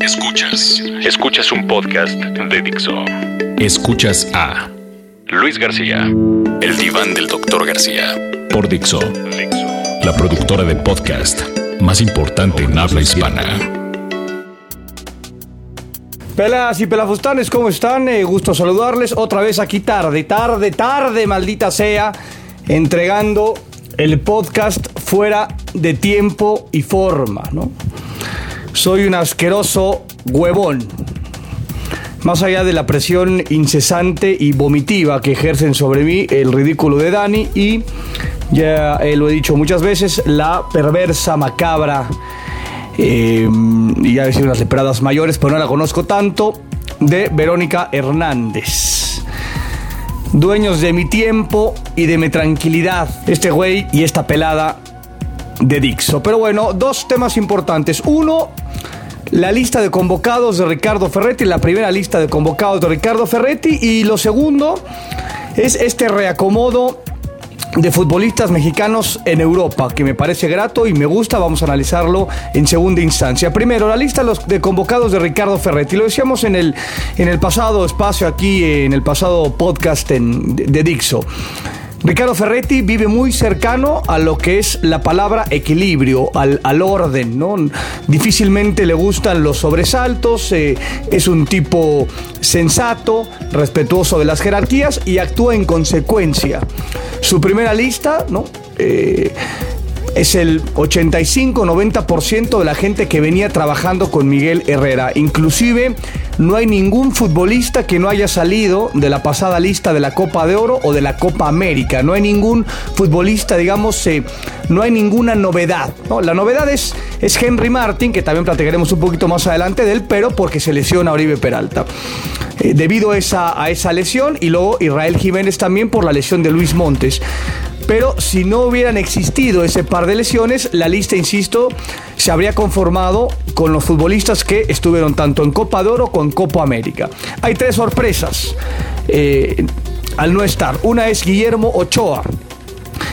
Escuchas. Escuchas un podcast de Dixo. Escuchas a Luis García. El diván del doctor García. Por Dixo. La productora de podcast más importante en habla hispana. Pelas y pelafustanes, ¿cómo están? Eh, gusto saludarles otra vez aquí tarde, tarde, tarde, maldita sea, entregando el podcast fuera de tiempo y forma, ¿no? Soy un asqueroso huevón. Más allá de la presión incesante y vomitiva que ejercen sobre mí el ridículo de Dani y, ya eh, lo he dicho muchas veces, la perversa, macabra, eh, y a decir unas leperadas mayores, pero no la conozco tanto, de Verónica Hernández. Dueños de mi tiempo y de mi tranquilidad, este güey y esta pelada de Dixo. Pero bueno, dos temas importantes. Uno, la lista de convocados de Ricardo Ferretti, la primera lista de convocados de Ricardo Ferretti. Y lo segundo es este reacomodo de futbolistas mexicanos en Europa, que me parece grato y me gusta, vamos a analizarlo en segunda instancia. Primero, la lista de convocados de Ricardo Ferretti. Lo decíamos en el, en el pasado espacio aquí, en el pasado podcast en, de Dixo. Ricardo Ferretti vive muy cercano a lo que es la palabra equilibrio, al, al orden, ¿no? Difícilmente le gustan los sobresaltos, eh, es un tipo sensato, respetuoso de las jerarquías y actúa en consecuencia. Su primera lista, ¿no? Eh, es el 85-90% de la gente que venía trabajando con Miguel Herrera. Inclusive no hay ningún futbolista que no haya salido de la pasada lista de la Copa de Oro o de la Copa América. No hay ningún futbolista, digamos, eh, no hay ninguna novedad. La novedad es, es Henry Martin, que también platicaremos un poquito más adelante de él, pero porque se lesiona a Oribe Peralta. Eh, debido a esa, a esa lesión y luego Israel Jiménez también por la lesión de Luis Montes. Pero si no hubieran existido ese par de lesiones, la lista, insisto, se habría conformado con los futbolistas que estuvieron tanto en Copa de Oro como en Copa América. Hay tres sorpresas eh, al no estar. Una es Guillermo Ochoa,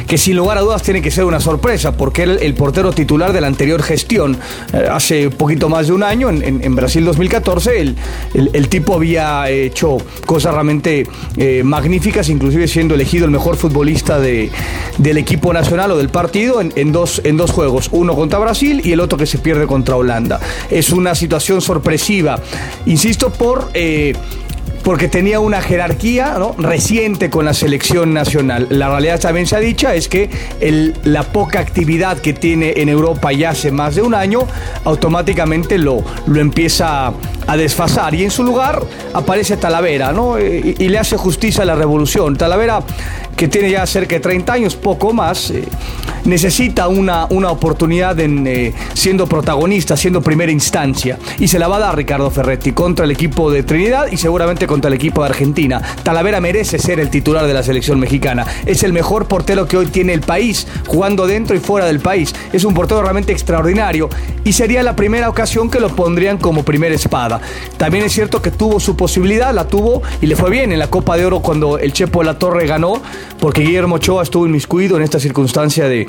que sin lugar a dudas tiene que ser una sorpresa, porque el portero titular de la anterior gestión. Eh, hace poquito más de un año, en, Brasil 2014, el, el, tipo había hecho cosas realmente eh, magníficas, inclusive siendo elegido el mejor futbolista de, del equipo nacional o del partido en, dos, en dos juegos, uno contra Brasil y el otro que se pierde contra Holanda. Es una situación sorpresiva, insisto, por... Eh, porque tenía una jerarquía reciente con la selección nacional. La realidad también se ha dicho es que la poca actividad que tiene en Europa ya hace más de un año, automáticamente lo, lo empieza a desfasar. Y en su lugar aparece Talavera, ¿no? Y, le hace justicia a la revolución. Talavera, que tiene ya cerca de 30 años, poco más, eh, necesita una, una oportunidad en eh, siendo protagonista, siendo primera instancia. Y se la va a dar Ricardo Ferretti contra el equipo de Trinidad y seguramente contra el equipo de Argentina. Talavera merece ser el titular de la selección mexicana. Es el mejor portero que hoy tiene el país, jugando dentro y fuera del país. Es un portero realmente extraordinario y sería la primera ocasión que lo pondrían como primera espada. También es cierto que tuvo su posibilidad, la tuvo y le fue bien en la Copa de Oro cuando el Chepo de la Torre ganó, porque Guillermo Ochoa estuvo inmiscuido en esta circunstancia de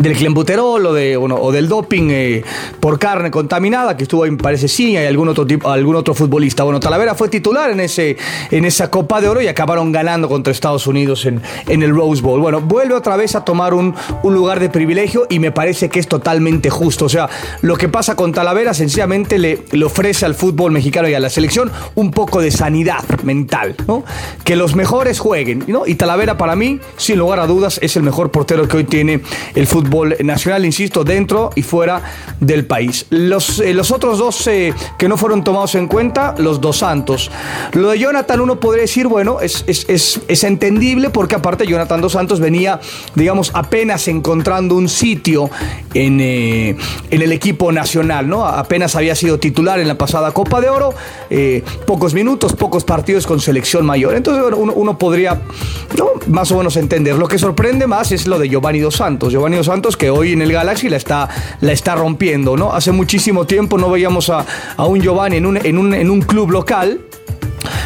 del clenbuterol o, de, o del doping eh, por carne contaminada, que estuvo ahí, parece sí, hay algún otro, tipo, algún otro futbolista. Bueno, Talavera fue titular en, ese, en esa Copa de Oro y acabaron ganando contra Estados Unidos en, en el Rose Bowl. Bueno, vuelve otra vez a tomar un, un, lugar de privilegio y me parece que es totalmente justo. O sea, lo que pasa con Talavera sencillamente le, le ofrece al fútbol mexicano y a la selección un poco de sanidad mental, ¿no? Que los mejores jueguen, ¿no? Y Talavera para mí, sin lugar a dudas, es el mejor portero que hoy tiene el fútbol nacional, insisto, dentro y fuera del país. Los, eh, los otros dos eh, que no fueron tomados en cuenta, los dos santos. Lo de Jonathan uno podría decir, bueno, es, es, es, entendible porque aparte Jonathan dos Santos venía, digamos, apenas encontrando un sitio en, eh, en el equipo nacional, ¿no? Apenas había sido titular en la pasada Copa de Oro, pocos minutos, pocos partidos con selección mayor. Entonces uno, uno podría, ¿no? Más o menos entender. Lo que sorprende más es lo de Giovanni dos Santos. Giovanni dos Santos que hoy en el Galaxy la está, la está rompiendo, ¿no? Hace muchísimo tiempo no veíamos a, un Giovanni en un, en, un, en un club local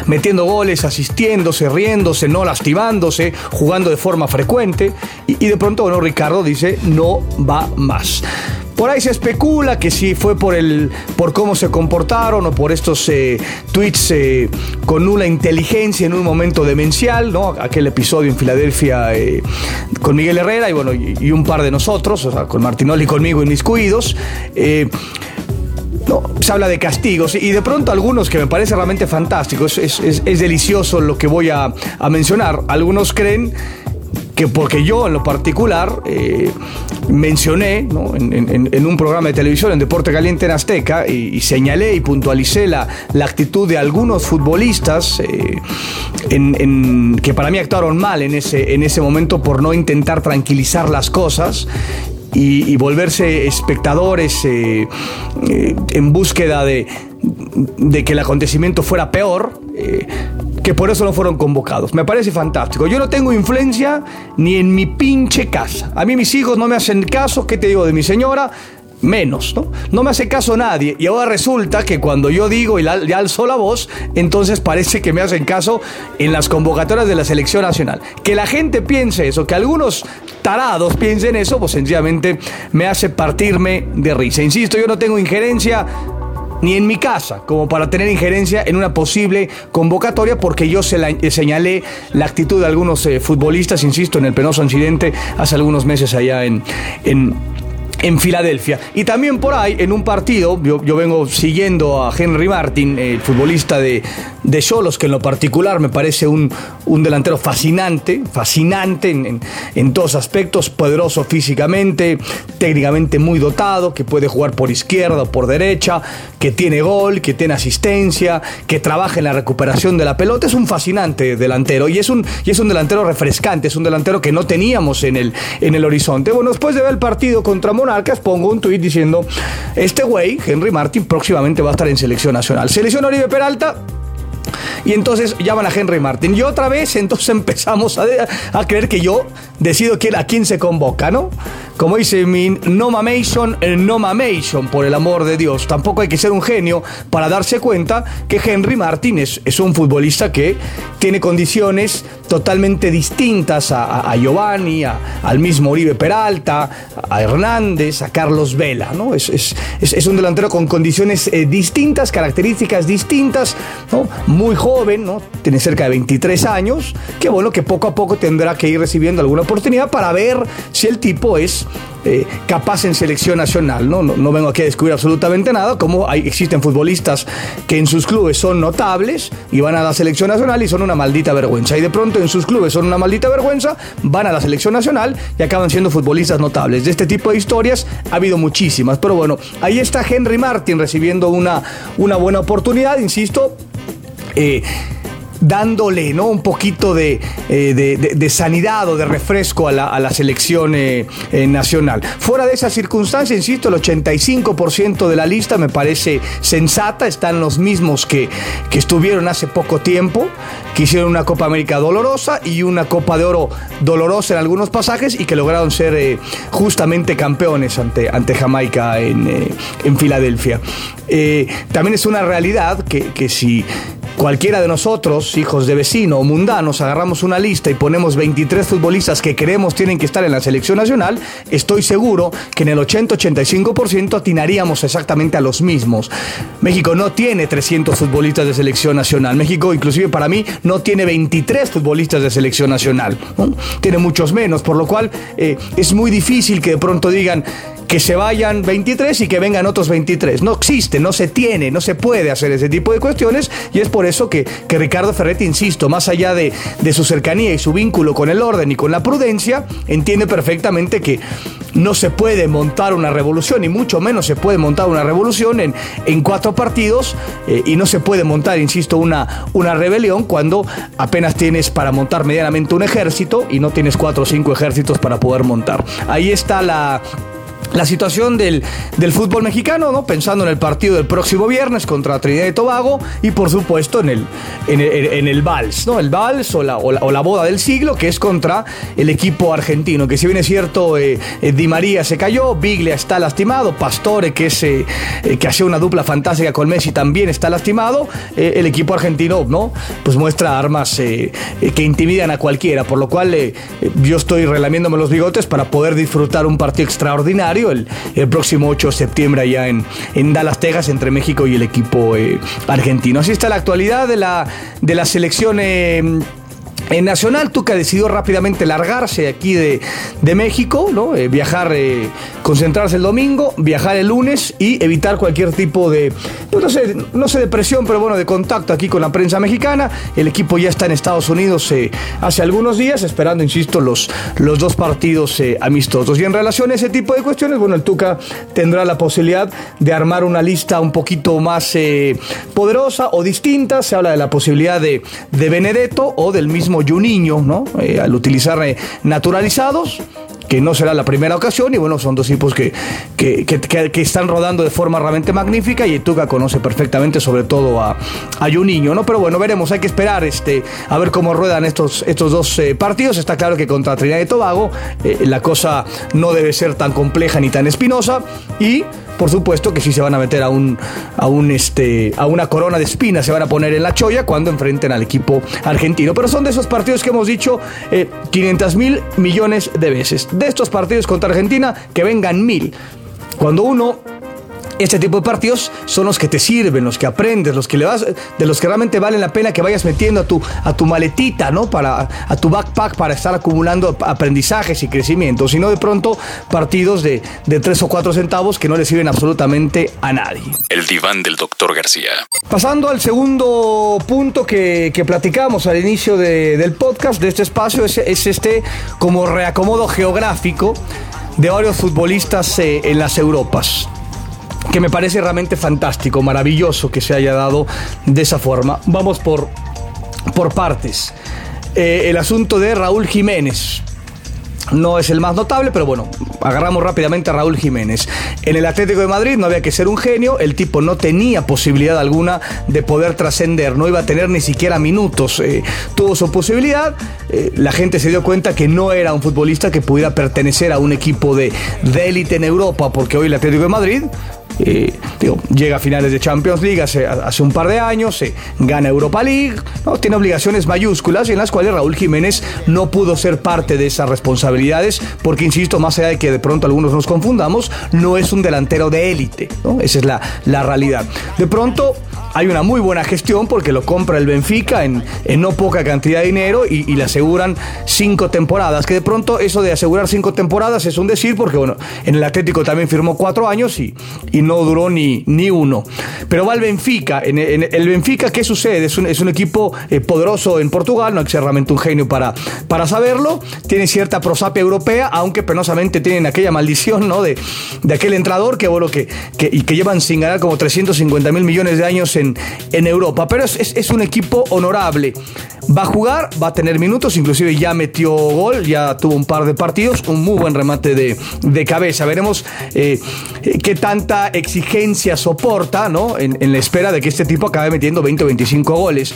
metiendo goles, asistiéndose, riéndose, no lastimándose, jugando de forma frecuente. Y, y, de pronto, bueno, Ricardo dice, no va más. Por ahí se especula que si fue por el por cómo se comportaron o por estos eh, tweets eh, con nula inteligencia en un momento demencial, ¿no? Aquel episodio en Filadelfia eh, con Miguel Herrera y bueno, y, un par de nosotros, o sea, con Martinoli y conmigo inmiscuidos. No, se habla de castigos y de pronto algunos que me parece realmente fantástico, es, delicioso lo que voy a mencionar. Algunos creen que porque yo en lo particular eh, mencioné en, un programa de televisión en Deporte Caliente en Azteca y, señalé y puntualicé la, la, actitud de algunos futbolistas eh, que para mí actuaron mal en ese, en ese momento por no intentar tranquilizar las cosas y, volverse espectadores eh, en búsqueda de, de, que el acontecimiento fuera peor que por eso no fueron convocados. Me parece fantástico. Yo no tengo influencia ni en mi pinche casa. A mí mis hijos no me hacen caso, ¿qué te digo de mi señora? menos, ¿no? No me hace caso nadie. Y ahora resulta que cuando yo digo y le alzo la voz, entonces parece que me hacen caso en las convocatorias de la selección nacional. Que la gente piense eso, que algunos tarados piensen eso, pues sencillamente me hace partirme de risa. Insisto, yo no tengo injerencia ni en mi casa, como para tener injerencia en una posible convocatoria, porque yo se la, señalé la actitud de algunos eh, futbolistas, insisto, en el penoso incidente hace algunos meses allá en, en en Filadelfia. Y también por ahí, en un partido, yo, vengo siguiendo a Henry Martin, el futbolista de, de Cholos, que en lo particular me parece un, un delantero fascinante, fascinante en, en, todos aspectos, poderoso físicamente, técnicamente muy dotado, que puede jugar por izquierda o por derecha, que tiene gol, que tiene asistencia, que trabaja en la recuperación de la pelota. Es un fascinante delantero y es un, y es un delantero refrescante, es un delantero que no teníamos en el, en el horizonte. Bueno, después de ver el partido contra Mona pongo un tuit diciendo, este güey, Henry Martin, próximamente va a estar en selección nacional. Selección Oribe Peralta, y entonces llaman a Henry Martin. Y otra vez, entonces empezamos a, a creer que yo decido quién, a quién se convoca, ¿no? Como dice mi no mamation, no mamation, por el amor de Dios. Tampoco hay que ser un genio para darse cuenta que Henry Martin es, un futbolista que tiene condiciones totalmente distintas a, Giovanni, al mismo Uribe Peralta, a Hernández, a Carlos Vela, ¿no? Es, es, un delantero con condiciones eh, distintas, características distintas, ¿no? Muy joven, ¿no? Tiene cerca de 23 años, que bueno, que poco a poco tendrá que ir recibiendo alguna oportunidad para ver si el tipo es eh, capaz en selección nacional. ¿no? ¿no? vengo aquí a descubrir absolutamente nada, como hay, existen futbolistas que en sus clubes son notables y van a la selección nacional y son una maldita vergüenza. Y de pronto en sus clubes son una maldita vergüenza, van a la selección nacional y acaban siendo futbolistas notables. De este tipo de historias ha habido muchísimas. Pero bueno, ahí está Henry Martin recibiendo una, una buena oportunidad, insisto. Eh, dándole ¿no? un poquito de, eh, sanidad o de refresco a la, selección eh, eh, nacional. Fuera de esa circunstancia, insisto, el 85% de la lista me parece sensata, están los mismos que, que estuvieron hace poco tiempo, que hicieron una Copa América dolorosa y una Copa de Oro dolorosa en algunos pasajes y que lograron ser justamente campeones ante, ante Jamaica en, en Filadelfia. también es una realidad que, que si Cualquiera de nosotros, hijos de vecino o mundanos, agarramos una lista y ponemos 23 futbolistas que creemos tienen que estar en la selección nacional, estoy seguro que en el 80-85% atinaríamos exactamente a los mismos. México no tiene 300 futbolistas de selección nacional. México, inclusive para mí, no tiene 23 futbolistas de selección nacional. Tiene muchos menos, por lo cual eh, es muy difícil que de pronto digan, que se vayan 23 y que vengan otros 23. No existe, no se tiene, no se puede hacer ese tipo de cuestiones y es por eso que, que Ricardo Ferretti, insisto, más allá de, de su cercanía y su vínculo con el orden y con la prudencia, entiende perfectamente que no se puede montar una revolución y mucho menos se puede montar una revolución en, en cuatro partidos eh, y no se puede montar, insisto, una, una rebelión cuando apenas tienes para montar medianamente un ejército y no tienes cuatro o cinco ejércitos para poder montar. Ahí está la la situación del, fútbol mexicano, ¿no? Pensando en el partido del próximo viernes contra Trinidad y Tobago y por supuesto en el, en el, Vals, ¿no? El Vals o la, o la, boda del siglo, que es contra el equipo argentino, que si bien es cierto, eh, eh, Di María se cayó, Biglia está lastimado, Pastore, que, es, eh, que hacía una dupla fantástica con Messi, también está lastimado, el equipo argentino, ¿no? Pues muestra armas que intimidan a cualquiera, por lo cual yo estoy relamiéndome los bigotes para poder disfrutar un partido extraordinario el, próximo 8 de septiembre allá en, en Dallas, Texas, entre México y el equipo eh, argentino. Así está la actualidad de la, de selección. Eh, en Nacional, Tuca decidió rápidamente largarse aquí de, México, ¿no? Eh, viajar, eh, concentrarse el domingo, viajar el lunes y evitar cualquier tipo de, pues no sé, no sé de presión, pero bueno, de contacto aquí con la prensa mexicana. El equipo ya está en Estados Unidos eh, hace algunos días, esperando, insisto, los, los dos partidos amistosos. Y en relación a ese tipo de cuestiones, bueno, el Tuca tendrá la posibilidad de armar una lista un poquito más poderosa o distinta. Se habla de la posibilidad de, de Benedetto o del mismo Juninho, ¿no? Eh, al utilizar eh, naturalizados que no será la primera ocasión y bueno, son dos tipos que, que, que, están rodando de forma realmente magnífica y Tuca conoce perfectamente sobre todo a, a Juninho, ¿no? Pero bueno, veremos, hay que esperar este, a ver cómo ruedan estos, estos dos eh, partidos. Está claro que contra Trinidad y Tobago la cosa no debe ser tan compleja ni tan espinosa y por supuesto que sí se van a meter a un, a un este, a una corona de espinas, se van a poner en la cholla cuando enfrenten al equipo argentino. Pero son de esos partidos que hemos dicho 500 eh, mil millones de veces. De estos partidos contra Argentina, que vengan mil. Cuando uno este tipo de partidos son los que te sirven, los que aprendes, los que le vas, de los que realmente valen la pena que vayas metiendo a tu, a tu maletita, ¿no? Para, a tu backpack para estar acumulando aprendizajes y crecimiento. Sino de pronto partidos de, de tres o cuatro centavos que no le sirven absolutamente a nadie. El diván del doctor García. Pasando al segundo punto que, que platicamos al inicio del podcast, de este espacio, es, es este como reacomodo geográfico de varios futbolistas eh, en las Europas que me parece realmente fantástico, maravilloso que se haya dado de esa forma. Vamos por, por partes. Eh, el asunto de Raúl Jiménez. No es el más notable, pero bueno, agarramos rápidamente a Raúl Jiménez. En el Atlético de Madrid no había que ser un genio, el tipo no tenía posibilidad alguna de poder trascender, no iba a tener ni siquiera minutos. Eh, tuvo su posibilidad, eh, la gente se dio cuenta que no era un futbolista que pudiera pertenecer a un equipo de élite en Europa, porque hoy el Atlético de Madrid eh, llega a finales de Champions League hace, un par de años, gana Europa League, ¿no? tiene obligaciones mayúsculas en las cuales Raúl Jiménez no pudo ser parte de esas responsabilidades, porque insisto, más allá de que de pronto algunos nos confundamos, no es un delantero de élite, esa es la, la realidad. De pronto hay una muy buena gestión porque lo compra el Benfica en, no poca cantidad de dinero y, le aseguran cinco temporadas. Que de pronto eso de asegurar cinco temporadas es un decir porque, bueno, en el Atlético también firmó cuatro años y, y no duró ni, ni uno. Pero va el Benfica. En, el Benfica, ¿qué sucede? Es un, es un equipo eh, poderoso en Portugal, no hay que ser realmente un genio para, para saberlo. Tiene cierta prosapia europea, aunque penosamente tienen aquella maldición ¿no? de, de aquel entrador que, bueno, que, que, y que llevan sin ganar como 350 mil millones de años en en, Europa. Pero es, un equipo honorable. Va a jugar, va a tener minutos, inclusive ya metió gol, ya tuvo un par de partidos, un muy buen remate de, cabeza. Veremos eh, qué tanta exigencia soporta ¿no? En, la espera de que este tipo acabe metiendo 20 o 25 goles.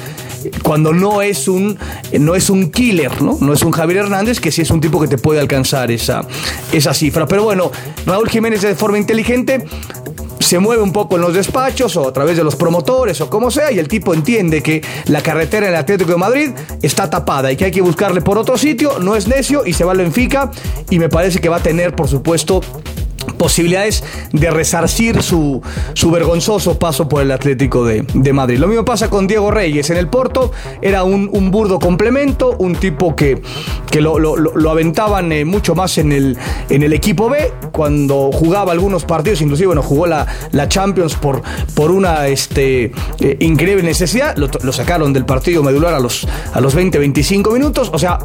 Cuando no es un, no es un killer, ¿no? no es un Javier Hernández, que sí es un tipo que te puede alcanzar esa, esa cifra. Pero bueno, Raúl Jiménez de forma inteligente se mueve un poco en los despachos o a través de los promotores o como sea y el tipo entiende que la carretera en el Atlético de Madrid está tapada y que hay que buscarle por otro sitio, no es necio y se va al Benfica y me parece que va a tener por supuesto posibilidades de resarcir su, su vergonzoso paso por el Atlético de, Madrid. Lo mismo pasa con Diego Reyes. En el Porto era un, burdo complemento, un tipo que, que lo, aventaban eh, mucho más en el, en el equipo B, cuando jugaba algunos partidos, inclusive bueno, jugó la, la Champions por, por una este, eh, increíble necesidad, lo, sacaron del partido medular a los, a los 20-25 minutos, o sea,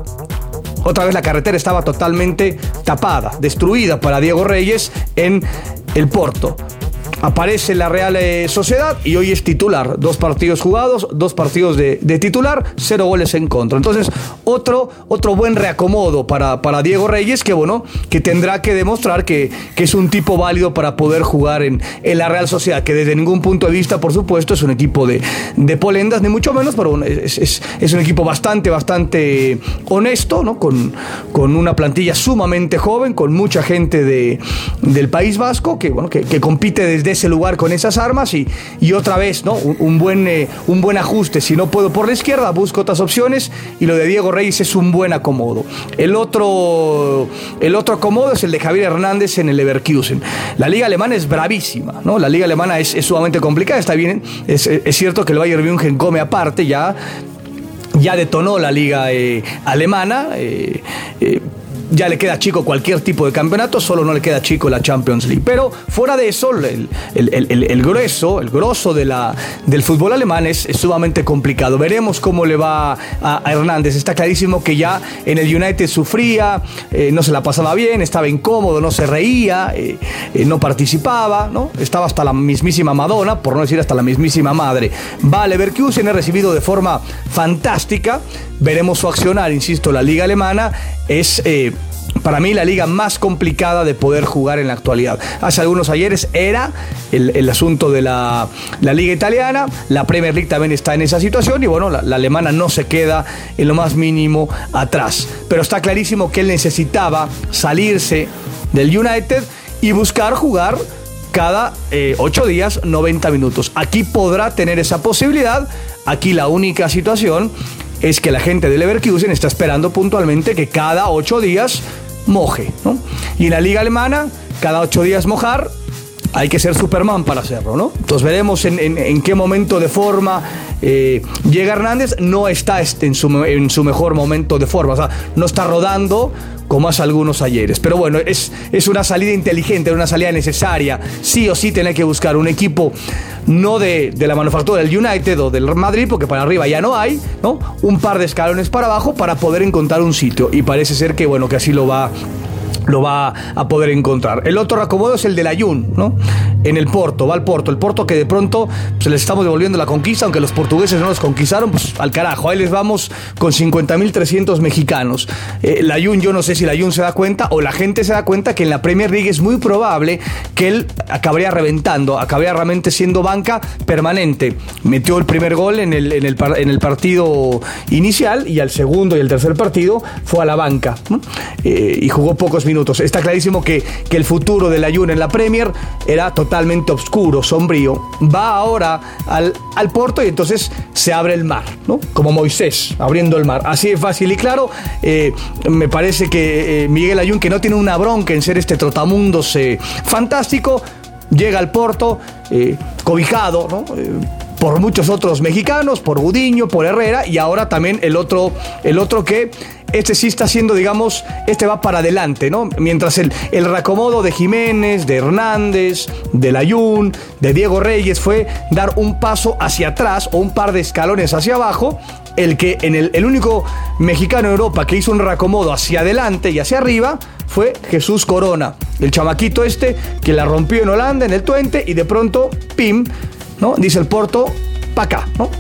otra vez la carretera estaba totalmente tapada, destruida para Diego Reyes en el Porto aparece la Real eh, Sociedad y hoy es titular. Dos partidos jugados, dos partidos de, titular, cero goles en contra. Entonces, otro, otro buen reacomodo para, para Diego Reyes, que bueno, que tendrá que demostrar que, que es un tipo válido para poder jugar en, en, la Real Sociedad, que desde ningún punto de vista, por supuesto, es un equipo de, de polendas, ni mucho menos, pero bueno, es, es, un equipo bastante, bastante honesto, ¿no? Con, con una plantilla sumamente joven, con mucha gente de, del País Vasco, que bueno, que compite desde ese lugar con esas armas y, y otra vez, ¿no? Un, buen, eh, un buen ajuste. Si no puedo por la izquierda, busco otras opciones y lo de Diego Reyes es un buen acomodo. El otro, el otro acomodo es el de Javier Hernández en el Leverkusen. La liga alemana es bravísima, ¿no? La liga alemana es, sumamente complicada, está bien, es, es cierto que el Bayern München come aparte ya, ya detonó la liga eh, alemana. Eh, ya le queda chico cualquier tipo de campeonato, solo no le queda chico la Champions League. Pero fuera de eso, el, el, grueso, el grosso de la, del fútbol alemán es, sumamente complicado. Veremos cómo le va a, Hernández. Está clarísimo que ya en el United sufría, eh, no se la pasaba bien, estaba incómodo, no se reía, eh, eh, no participaba, ¿no? Estaba hasta la mismísima Madonna, por no decir hasta la mismísima madre. Va Leverkusen, ha recibido de forma fantástica. Veremos su accionar, insisto, la liga alemana es para mí la liga más complicada de poder jugar en la actualidad. Hace algunos ayeres era el, asunto de la, liga italiana, la Premier League también está en esa situación y bueno, la, alemana no se queda en lo más mínimo atrás. Pero está clarísimo que él necesitaba salirse del United y buscar jugar cada eh, ocho días 90 minutos. Aquí podrá tener esa posibilidad. Aquí la única situación es que la gente de Leverkusen está esperando puntualmente que cada ocho días moje. ¿no? Y en la liga alemana, cada ocho días mojar, hay que ser Superman para hacerlo, ¿no? Entonces veremos en, qué momento de forma eh, llega Hernández. No está este en, su, en su mejor momento de forma, o sea, no está rodando como hace algunos ayeres. Pero bueno, es, es una salida inteligente, una salida necesaria. Sí o sí tener que buscar un equipo no de, de, la manufactura del United o del Madrid, porque para arriba ya no hay, ¿no? Un par de escalones para abajo para poder encontrar un sitio. Y parece ser que, bueno, que así lo va lo va a poder encontrar. El otro acomodo es el del Ayun, ¿no? En el Porto, va al Porto. El Porto que de pronto se les estamos devolviendo la conquista, aunque los portugueses no los conquistaron, pues al carajo. Ahí les vamos con 50.300 mexicanos. Eh, el Ayun, yo no sé si el Ayun se da cuenta o la gente se da cuenta que en la Premier League es muy probable que él acabaría reventando, acabaría realmente siendo banca permanente. Metió el primer gol en el, en el, en el partido inicial y al segundo y el tercer partido fue a la banca eh, y jugó pocos minutos Está clarísimo que, que el futuro del Ayun en la Premier era totalmente oscuro, sombrío. Va ahora al, al y entonces se abre el mar, ¿no? Como Moisés abriendo el mar. Así de fácil y claro. Eh, me parece que eh, Miguel Ayun, que no tiene una bronca en ser este trotamundos eh, fantástico, llega al Porto cobijado, ¿no? por muchos otros mexicanos, por Gudiño, por Herrera y ahora también el otro, el otro que este sí está siendo, digamos, este va para adelante, ¿no? Mientras el, el reacomodo de Jiménez, de Hernández, de Layún, de Diego Reyes fue dar un paso hacia atrás o un par de escalones hacia abajo, el que en el, el único mexicano en Europa que hizo un reacomodo hacia adelante y hacia arriba fue Jesús Corona, el chamaquito este que la rompió en Holanda, en el Twente, y de pronto, pim, ¿no? Dice el Porto, pa' acá, ¿no?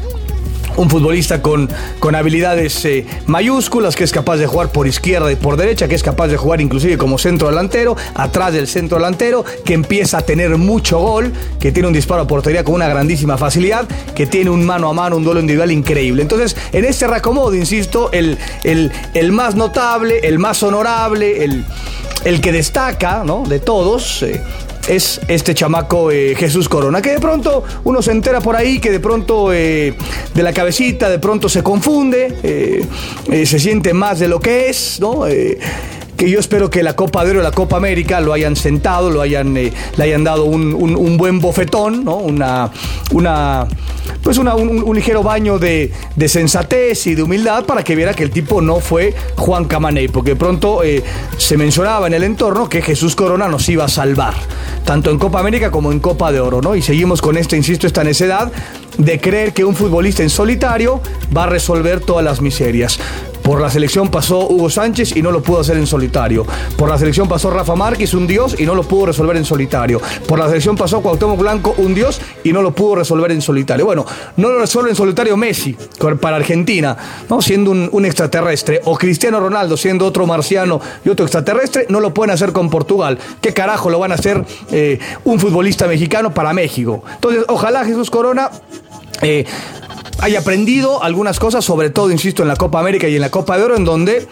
Un futbolista con, con habilidades eh, mayúsculas, que es capaz de jugar por izquierda y por derecha, que es capaz de jugar inclusive como centro delantero, atrás del centro delantero, que empieza a tener mucho gol, que tiene un disparo a portería con una grandísima facilidad, que tiene un mano a mano, un duelo individual increíble. Entonces, en este reacomodo, insisto, el, el, el más notable, el más honorable, el, el que destaca ¿no? de todos, eh, es este chamaco eh, Jesús Corona, que de pronto uno se entera por ahí, que de pronto eh, de la cabecita de pronto se confunde, eh, se siente más de lo que es, ¿no? Que yo espero que la Copa de Oro y la Copa América lo hayan sentado, lo hayan, le hayan dado un, buen bofetón, ¿no? Una, una, pues un, ligero baño de, sensatez y de humildad para que viera que el tipo no fue Juan Camaney, porque pronto se mencionaba en el entorno que Jesús Corona nos iba a salvar tanto en Copa América como en Copa de Oro, ¿no? Y seguimos con esta, insisto, esta necedad de creer que un futbolista en solitario va a resolver todas las miserias. Por la selección pasó Hugo Sánchez y no lo pudo hacer en solitario. Por la selección pasó Rafa Márquez, un dios, y no lo pudo resolver en solitario. Por la selección pasó Cuauhtémoc Blanco, un dios, y no lo pudo resolver en solitario. Bueno, no lo resuelve en solitario Messi para Argentina, ¿no? siendo un, extraterrestre. O Cristiano Ronaldo, siendo otro marciano y otro extraterrestre, no lo pueden hacer con Portugal. ¿Qué carajo lo van a hacer eh, un futbolista mexicano para México? Entonces, ojalá Jesús Corona eh, haya aprendido algunas cosas, sobre todo, insisto, en la Copa América y en la Copa de Oro, en donde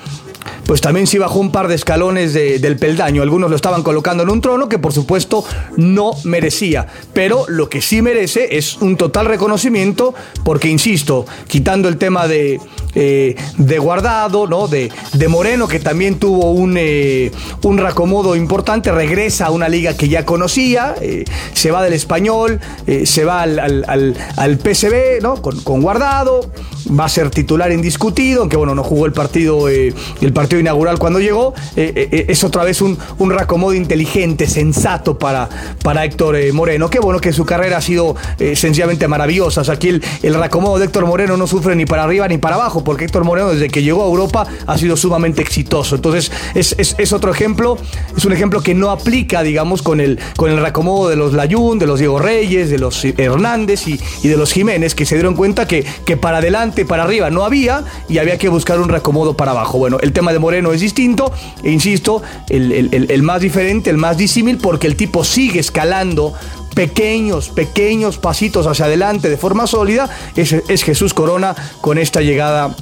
pues también sí bajó un par de escalones del peldaño. Algunos lo estaban colocando en un trono que por supuesto no merecía. Pero lo que sí merece es un total reconocimiento porque, insisto, quitando el tema de, eh, de Guardado, ¿no? De, de, Moreno, que también tuvo un, eh, un racomodo importante, regresa a una liga que ya conocía, eh, se va del español, se va al, al, al, PSV, ¿no? Con, con, Guardado, va a ser titular indiscutido, aunque bueno, no jugó el partido, el partido inaugural cuando llegó. es otra vez un, un racomodo inteligente, sensato para, para Héctor Moreno. Qué bueno que su carrera ha sido sencillamente maravillosa. aquí el, el racomodo de Héctor Moreno no sufre ni para arriba ni para abajo porque Héctor Moreno desde que llegó a Europa ha sido sumamente exitoso. Entonces es, otro ejemplo, es un ejemplo que no aplica, digamos, con el, con el de los Layún, de los Diego Reyes, de los Hernández y, de los Jiménez, que se dieron cuenta que, que para adelante, para arriba no había y había que buscar un reacomodo para abajo. Bueno, el tema de Moreno es distinto, e insisto, el, más diferente, el más disímil, porque el tipo sigue escalando pequeños, pequeños pasitos hacia adelante de forma sólida, es, es Jesús Corona con esta llegada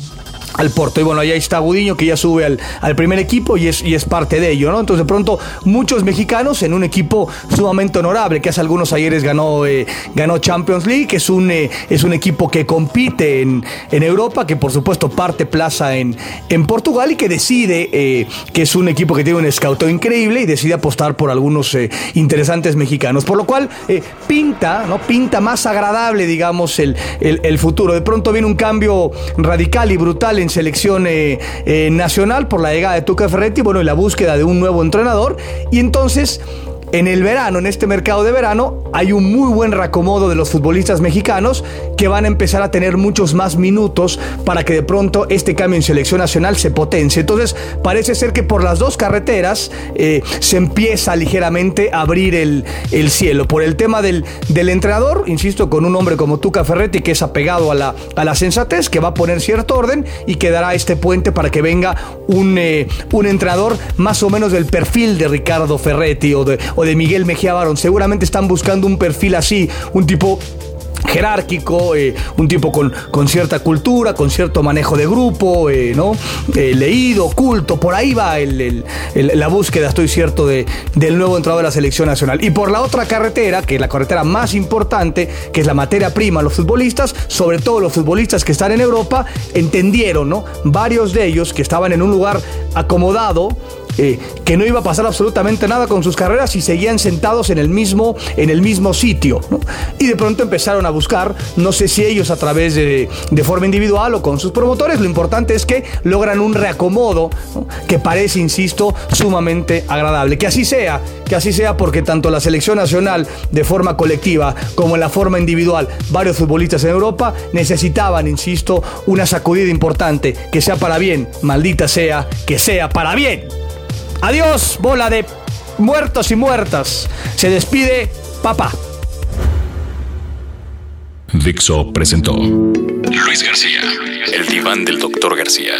al Porto. Y bueno, ahí está Gudiño que ya sube al, al primer equipo y es, y es parte de ello, ¿no? Entonces de pronto muchos mexicanos en un equipo sumamente honorable, que hace algunos ayeres ganó, eh, ganó Champions League, que es un, eh, es un equipo que compite en, en, Europa, que por supuesto parte plaza en, en Portugal y que decide, eh, que es un equipo que tiene un scout increíble y decide apostar por algunos interesantes mexicanos. Por lo cual pinta, ¿no? Pinta más agradable, digamos, el, el futuro. De pronto viene un cambio radical y brutal en selección eh, eh, nacional por la llegada de Tuca Ferretti, bueno, y la búsqueda de un nuevo entrenador. Y entonces en el verano, en este mercado de verano, hay un muy buen reacomodo de los futbolistas mexicanos que van a empezar a tener muchos más minutos para que de pronto este cambio en selección nacional se potencie. Entonces, parece ser que por las dos carreteras eh, se empieza ligeramente a abrir el, cielo. Por el tema del, del, entrenador, insisto, con un hombre como Tuca Ferretti que es apegado a la, a la sensatez, que va a poner cierto orden y que dará este puente para que venga un, eh, un entrenador más o menos del perfil de Ricardo Ferretti o de o de Miguel Mejía Barón. Seguramente están buscando un perfil así, un tipo jerárquico, eh, un tipo con, con, cierta cultura, con cierto manejo de grupo, eh, ¿no? Eh, leído, culto, por ahí va la búsqueda, estoy cierto, de, del nuevo entrenador de la selección nacional. Y por la otra carretera, que es la carretera más importante, que es la materia prima, los futbolistas, sobre todo los futbolistas que están en Europa, entendieron, ¿no? Varios de ellos que estaban en un lugar acomodado, eh, que no iba a pasar absolutamente nada con sus carreras y seguían sentados en el mismo, en el mismo sitio. Y de pronto empezaron a buscar, no sé si ellos a través de, de forma individual o con sus promotores, lo importante es que logran un reacomodo que parece, insisto, sumamente agradable. Que así sea, que así sea porque tanto la selección nacional de forma colectiva como en la forma individual, varios futbolistas en Europa necesitaban, insisto, una sacudida importante, que sea para bien, maldita sea, que sea para bien. Adiós, bola de muertos y muertas. Se despide papá. Dixo presentó Luis García, el diván del doctor García.